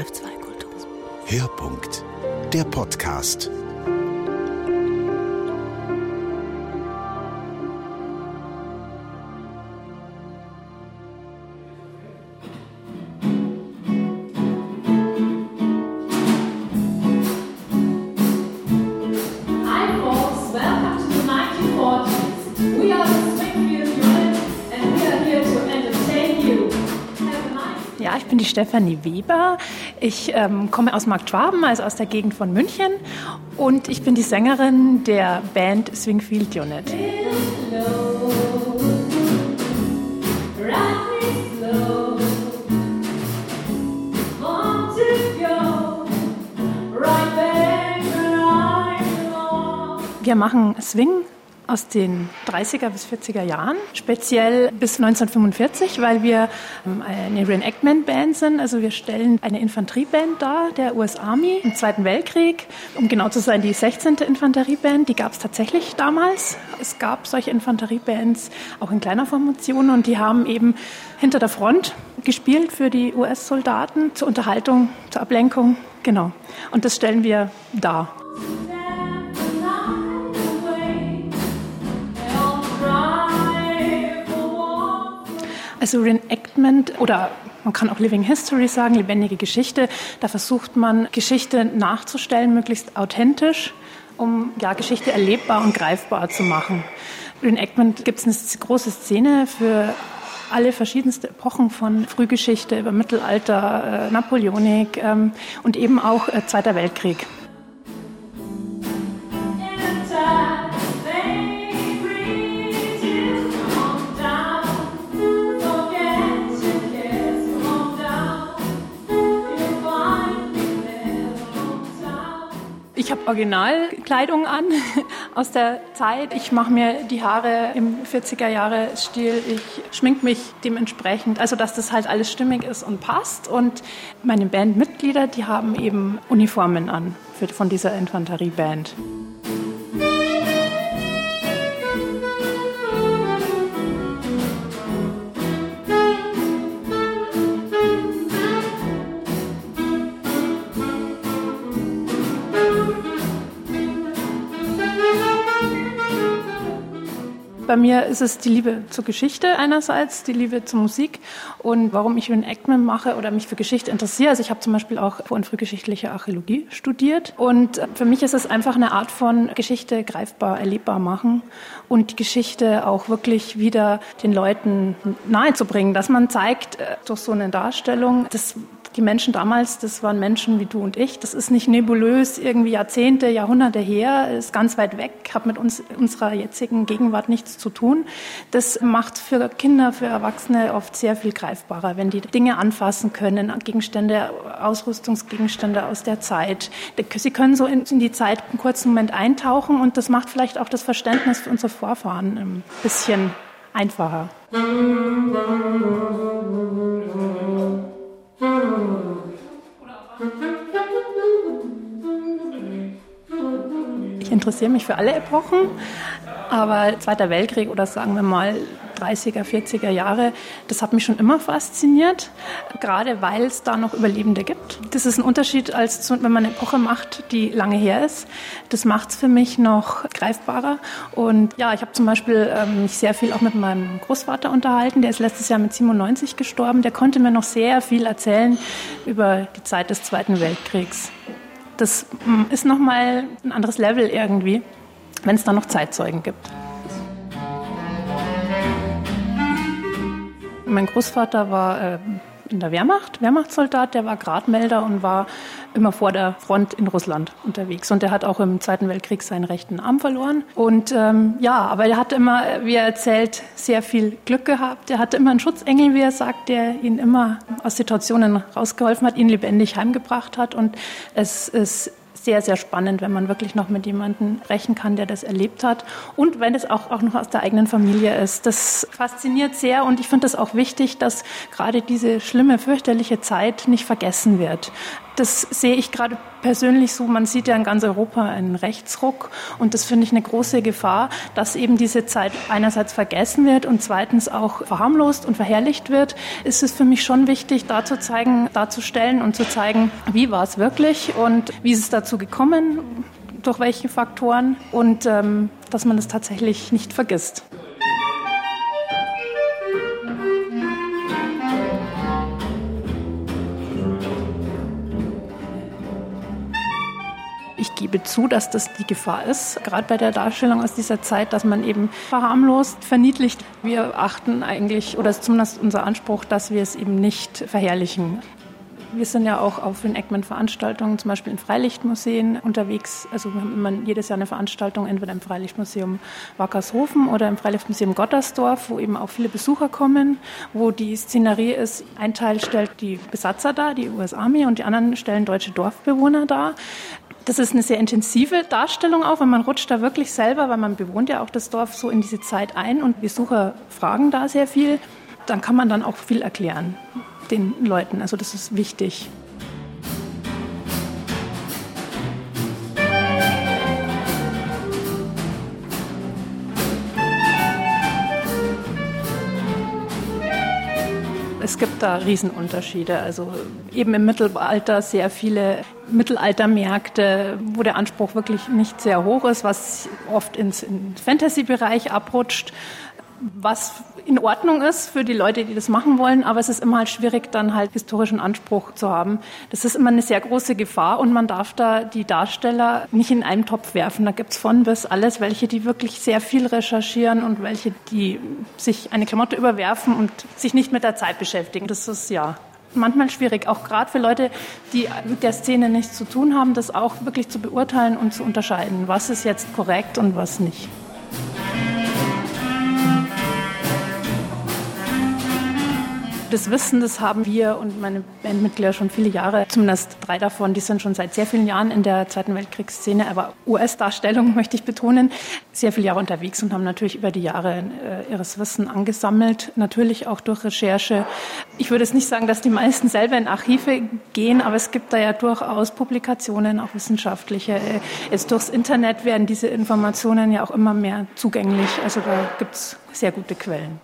SRF2 Kultur. Hörpunkt, der Podcast. Stefanie Weber. Ich ähm, komme aus Marktschwaben, also aus der Gegend von München. Und ich bin die Sängerin der Band Swingfield Unit. Wir machen Swing aus den 30er bis 40er Jahren, speziell bis 1945, weil wir ähm, eine Reenactment-Band sind. Also wir stellen eine Infanterieband dar, der US Army im Zweiten Weltkrieg. Um genau zu sein, die 16. Infanterieband, die gab es tatsächlich damals. Es gab solche Infanteriebands auch in kleiner Formation und die haben eben hinter der Front gespielt für die US-Soldaten zur Unterhaltung, zur Ablenkung. Genau. Und das stellen wir dar. Also Reenactment oder man kann auch Living History sagen, lebendige Geschichte. Da versucht man Geschichte nachzustellen, möglichst authentisch, um ja, Geschichte erlebbar und greifbar zu machen. Reenactment gibt es eine große Szene für alle verschiedenste Epochen von Frühgeschichte über Mittelalter, äh, Napoleonik ähm, und eben auch äh, Zweiter Weltkrieg. Ich habe Originalkleidung an aus der Zeit. Ich mache mir die Haare im 40er Jahre Stil. Ich schmink mich dementsprechend, also dass das halt alles stimmig ist und passt. Und meine Bandmitglieder, die haben eben Uniformen an für, von dieser Infanterieband. Bei mir ist es die Liebe zur Geschichte einerseits, die Liebe zur Musik und warum ich Reenactment mache oder mich für Geschichte interessiere. Also ich habe zum Beispiel auch vor- und frühgeschichtliche Archäologie studiert und für mich ist es einfach eine Art von Geschichte greifbar, erlebbar machen und die Geschichte auch wirklich wieder den Leuten nahezubringen, dass man zeigt äh, durch so eine Darstellung, dass die Menschen damals, das waren Menschen wie du und ich. Das ist nicht nebulös, irgendwie Jahrzehnte, Jahrhunderte her, ist ganz weit weg, hat mit uns, unserer jetzigen Gegenwart nichts zu tun. Das macht für Kinder, für Erwachsene oft sehr viel greifbarer, wenn die Dinge anfassen können, Gegenstände, Ausrüstungsgegenstände aus der Zeit. Sie können so in, die Zeit einen kurzen Moment eintauchen und das macht vielleicht auch das Verständnis für unsere Vorfahren ein bisschen einfacher. Interessiere mich für alle Epochen, aber Zweiter Weltkrieg oder sagen wir mal 30er, 40er Jahre, das hat mich schon immer fasziniert, gerade weil es da noch Überlebende gibt. Das ist ein Unterschied, als zu, wenn man eine Epoche macht, die lange her ist. Das macht es für mich noch greifbarer. Und ja, ich habe zum Beispiel ähm, mich sehr viel auch mit meinem Großvater unterhalten. Der ist letztes Jahr mit 97 gestorben. Der konnte mir noch sehr viel erzählen über die Zeit des Zweiten Weltkriegs. Das mm, ist nochmal ein anderes Level irgendwie, wenn es da noch Zeitzeugen gibt. Mein Großvater war äh, in der Wehrmacht, Wehrmachtssoldat, der war Gradmelder und war immer vor der Front in Russland unterwegs. Und der hat auch im Zweiten Weltkrieg seinen rechten Arm verloren. Und ähm, ja, aber er hat immer, wie er erzählt, sehr viel Glück gehabt. Er hatte immer einen Schutzengel, wie er sagt, der ihn immer aus Situationen rausgeholfen hat, ihn lebendig heimgebracht hat. Und es ist sehr, sehr spannend, wenn man wirklich noch mit jemandem sprechen kann, der das erlebt hat. Und wenn es auch, auch noch aus der eigenen Familie ist. Das fasziniert sehr und ich finde es auch wichtig, dass gerade diese schlimme, fürchterliche Zeit nicht vergessen wird. Das sehe ich gerade persönlich so. Man sieht ja in ganz Europa einen Rechtsruck und das finde ich eine große Gefahr, dass eben diese Zeit einerseits vergessen wird und zweitens auch verharmlost und verherrlicht wird. Ist es für mich schon wichtig, da zu zeigen, darzustellen und zu zeigen, wie war es wirklich und wie ist es dazu gekommen, durch welche Faktoren und ähm, dass man es tatsächlich nicht vergisst. Ich gebe zu, dass das die Gefahr ist, gerade bei der Darstellung aus dieser Zeit, dass man eben verharmlost, verniedlicht. Wir achten eigentlich, oder ist zumindest unser Anspruch, dass wir es eben nicht verherrlichen. Wir sind ja auch auf Reenactment-Veranstaltungen, zum Beispiel in Freilichtmuseen unterwegs. Also wir haben immer jedes Jahr eine Veranstaltung, entweder im Freilichtmuseum Wackershofen oder im Freilichtmuseum Gottersdorf, wo eben auch viele Besucher kommen, wo die Szenerie ist, ein Teil stellt die Besatzer dar, die US-Armee, und die anderen stellen deutsche Dorfbewohner dar. Das ist eine sehr intensive Darstellung auch, weil man rutscht da wirklich selber, weil man bewohnt ja auch das Dorf so in diese Zeit ein und Besucher fragen da sehr viel. Dann kann man dann auch viel erklären den Leuten. Also das ist wichtig. Es gibt da Riesenunterschiede. Also eben im Mittelalter sehr viele Mittelaltermärkte, wo der Anspruch wirklich nicht sehr hoch ist, was oft ins, ins Fantasy-Bereich abrutscht was in Ordnung ist für die Leute, die das machen wollen, aber es ist immer halt schwierig, dann halt historischen Anspruch zu haben. Das ist immer eine sehr große Gefahr und man darf da die Darsteller nicht in einen Topf werfen. Da gibt's von bis alles, welche, die wirklich sehr viel recherchieren und welche, die sich eine Klamotte überwerfen und sich nicht mit der Zeit beschäftigen. Das ist ja manchmal schwierig, auch gerade für Leute, die mit der Szene nichts zu tun haben, das auch wirklich zu beurteilen und zu unterscheiden, was ist jetzt korrekt und was nicht. Das Wissen, das haben wir und meine Bandmitglieder schon viele Jahre, zumindest drei davon, die sind schon seit sehr vielen Jahren in der Zweiten Weltkriegsszene, aber US-Darstellung möchte ich betonen, sehr viele Jahre unterwegs und haben natürlich über die Jahre äh, ihres Wissen angesammelt, natürlich auch durch Recherche. Ich würde es nicht sagen, dass die meisten selber in Archive gehen, aber es gibt da ja durchaus Publikationen, auch wissenschaftliche. Äh, jetzt durchs Internet werden diese Informationen ja auch immer mehr zugänglich. Also da gibt es sehr gute Quellen.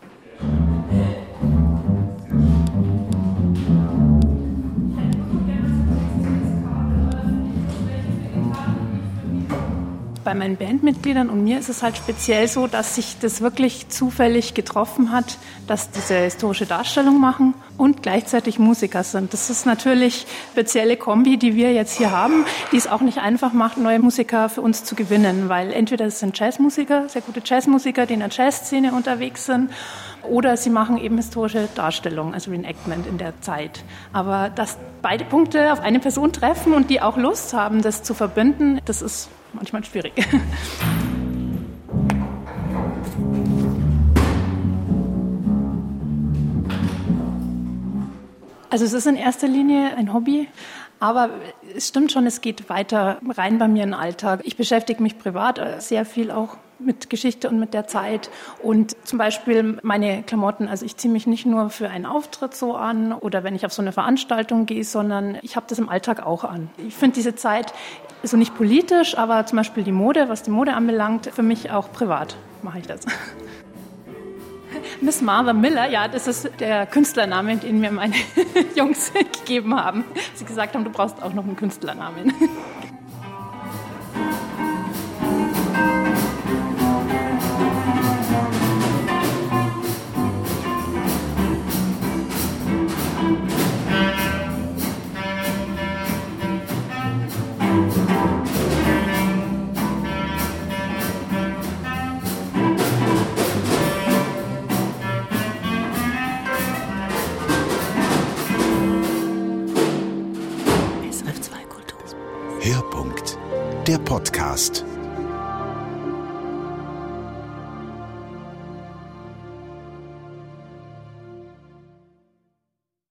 Bei meinen Bandmitgliedern und mir ist es halt speziell so, dass sich das wirklich zufällig getroffen hat, dass diese historische Darstellung machen und gleichzeitig Musiker sind. Das ist natürlich spezielle Kombi, die wir jetzt hier haben, die es auch nicht einfach macht, neue Musiker für uns zu gewinnen, weil entweder es sind Jazzmusiker, sehr gute Jazzmusiker, die in der Jazzszene unterwegs sind, oder sie machen eben historische Darstellungen, also Reenactment in der Zeit. Aber dass beide Punkte auf eine Person treffen und die auch Lust haben, das zu verbinden, das ist manchmal schwierig. Also es ist in erster Linie ein Hobby, aber es stimmt schon, es geht weiter rein bei mir in den Alltag. Ich beschäftige mich privat sehr viel auch mit Geschichte und mit der Zeit. Und zum Beispiel meine Klamotten, also ich ziehe mich nicht nur für einen Auftritt so an oder wenn ich auf so eine Veranstaltung gehe, sondern ich habe das im Alltag auch an. Ich finde diese Zeit so nicht politisch, aber zum Beispiel die Mode, was die Mode anbelangt, für mich auch privat mache ich das. Miss Martha Miller, ja, das ist der Künstlername, den mir meine Jungs gegeben haben. Sie gesagt haben, du brauchst auch noch einen Künstlernamen. Der Podcast.